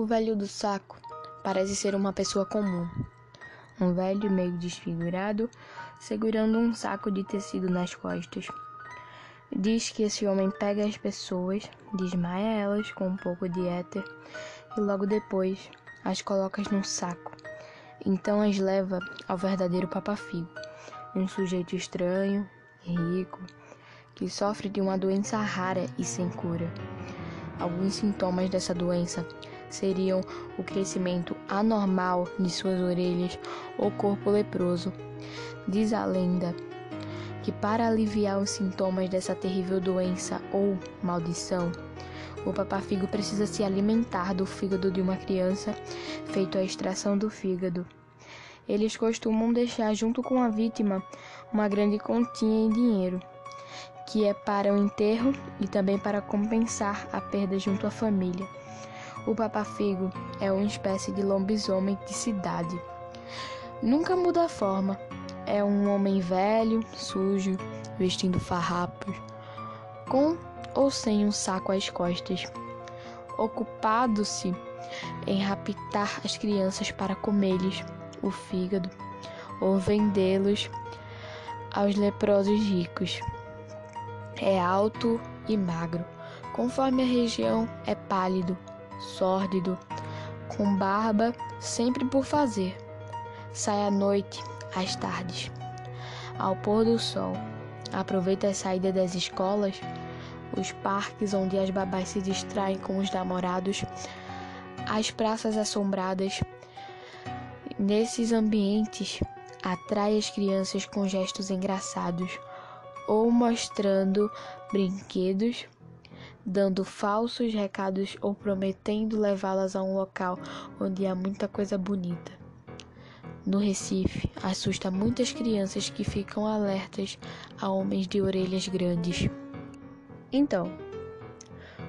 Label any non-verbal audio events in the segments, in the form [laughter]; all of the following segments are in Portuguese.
O velho do saco parece ser uma pessoa comum. Um velho meio desfigurado, segurando um saco de tecido nas costas. Diz que esse homem pega as pessoas, desmaia elas com um pouco de éter e logo depois as coloca num saco. Então as leva ao verdadeiro papafigo, um sujeito estranho, rico, que sofre de uma doença rara e sem cura. Alguns sintomas dessa doença seriam o crescimento anormal de suas orelhas ou corpo leproso. Diz a lenda que para aliviar os sintomas dessa terrível doença ou maldição, o papafigo precisa se alimentar do fígado de uma criança, feito a extração do fígado. Eles costumam deixar junto com a vítima uma grande continha em dinheiro, que é para o enterro e também para compensar a perda junto à família. O papafigo é uma espécie de lobisomem de cidade. Nunca muda a forma. É um homem velho, sujo, vestindo farrapos, com ou sem um saco às costas, ocupado-se em raptar as crianças para comer-lhes o fígado ou vendê-los aos leprosos ricos. É alto e magro, conforme a região é pálido, sórdido, com barba sempre por fazer. Sai à noite, às tardes, ao pôr do sol. Aproveita a saída das escolas, os parques onde as babás se distraem com os namorados, as praças assombradas. Nesses ambientes, atrai as crianças com gestos engraçados ou mostrando brinquedos dando falsos recados ou prometendo levá-las a um local onde há muita coisa bonita. No Recife, assusta muitas crianças que ficam alertas a homens de orelhas grandes. Então,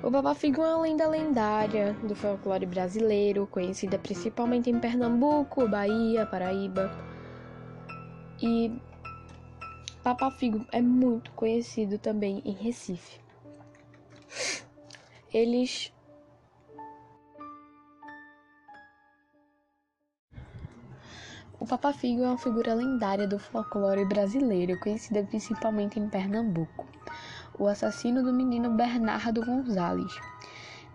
o Babafigo é uma lenda lendária do folclore brasileiro, conhecida principalmente em Pernambuco, Bahia, Paraíba. E Papafigo é muito conhecido também em Recife eles O Papa Figo é uma figura lendária do folclore brasileiro, conhecida principalmente em Pernambuco. O assassino do menino Bernardo Gonzalez.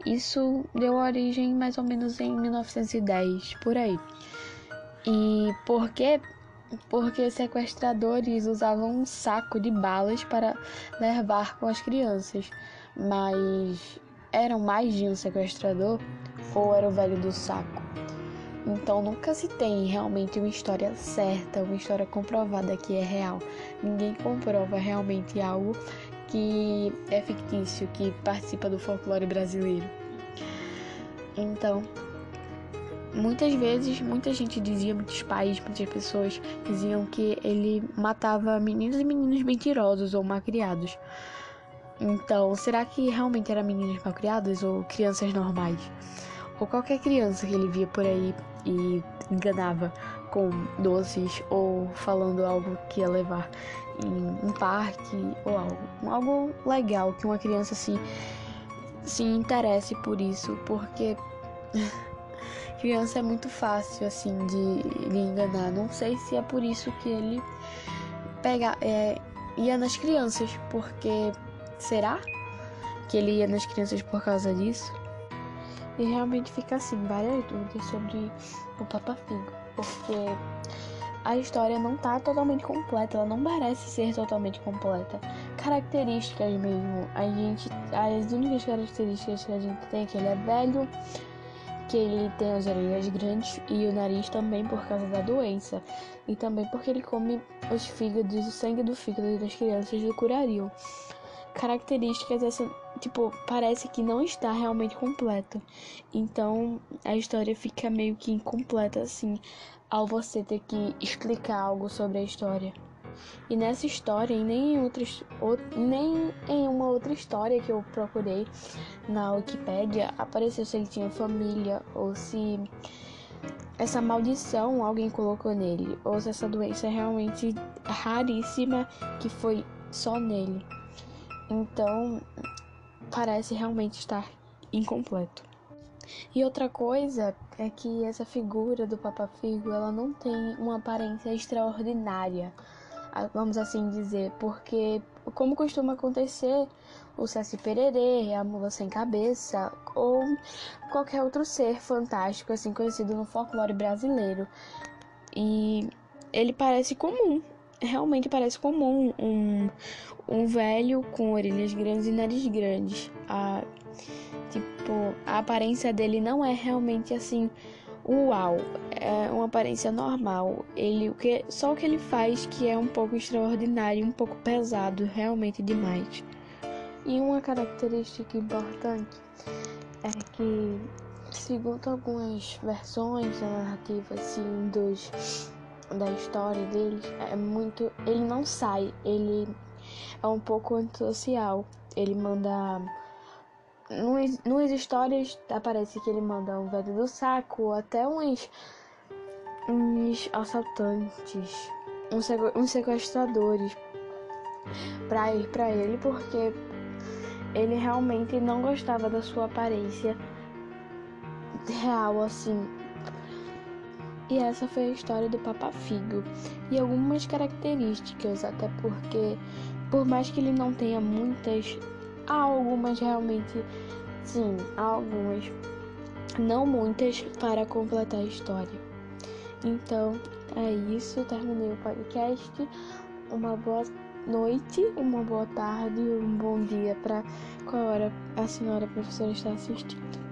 Isso deu origem mais ou menos em 1910, por aí. E por quê? Porque sequestradores usavam um saco de balas para levar com as crianças mas eram mais de um sequestrador ou era o velho do saco. Então nunca se tem realmente uma história certa, uma história comprovada que é real. Ninguém comprova realmente algo que é fictício, que participa do folclore brasileiro. Então, muitas vezes, muita gente dizia, muitos pais, muitas pessoas diziam que ele matava meninos e meninos mentirosos ou malcriados. Então, será que realmente eram meninos malcriados ou crianças normais? Ou qualquer criança que ele via por aí e enganava com doces ou falando algo que ia levar em um parque ou algo. Algo legal que uma criança assim se interesse por isso, porque [laughs] criança é muito fácil assim de, de enganar. Não sei se é por isso que ele pega, é, ia nas crianças, porque Será que ele ia nas crianças por causa disso? E realmente fica assim, várias dúvidas sobre o Papa Figo, porque a história não tá totalmente completa, ela não parece ser totalmente completa. Características mesmo, a gente, as únicas características que a gente tem é que ele é velho, que ele tem as orelhas grandes e o nariz também por causa da doença, e também porque ele come os fígados, o sangue do fígado das crianças do curariam características essa tipo parece que não está realmente completo então a história fica meio que incompleta assim ao você ter que explicar algo sobre a história. E nessa história e nem em outras nem em uma outra história que eu procurei na Wikipédia apareceu se ele tinha família ou se essa maldição alguém colocou nele ou se essa doença é realmente raríssima que foi só nele então, parece realmente estar incompleto. E outra coisa é que essa figura do Papa Figo, ela não tem uma aparência extraordinária, vamos assim dizer, porque como costuma acontecer, o Saci Pererê, a Mula Sem Cabeça ou qualquer outro ser fantástico assim conhecido no folclore brasileiro. E ele parece comum, realmente parece comum um, um velho com orelhas grandes e nariz grandes. A, tipo, a aparência dele não é realmente assim, uau, é uma aparência normal. Ele o que só o que ele faz que é um pouco extraordinário, um pouco pesado, realmente demais. E uma característica importante é que, segundo algumas versões da narrativa assim dos da história dele é muito. Ele não sai, ele é um pouco antissocial. Ele manda. Nas histórias aparece que ele manda um velho do saco, até uns. uns assaltantes, uns sequestradores pra ir pra ele, porque ele realmente não gostava da sua aparência real, assim, e essa foi a história do Papa Figo e algumas características, até porque, por mais que ele não tenha muitas, há algumas realmente, sim, há algumas, não muitas, para completar a história. Então, é isso, terminei o podcast. Uma boa noite, uma boa tarde, um bom dia para qual hora a senhora professora está assistindo.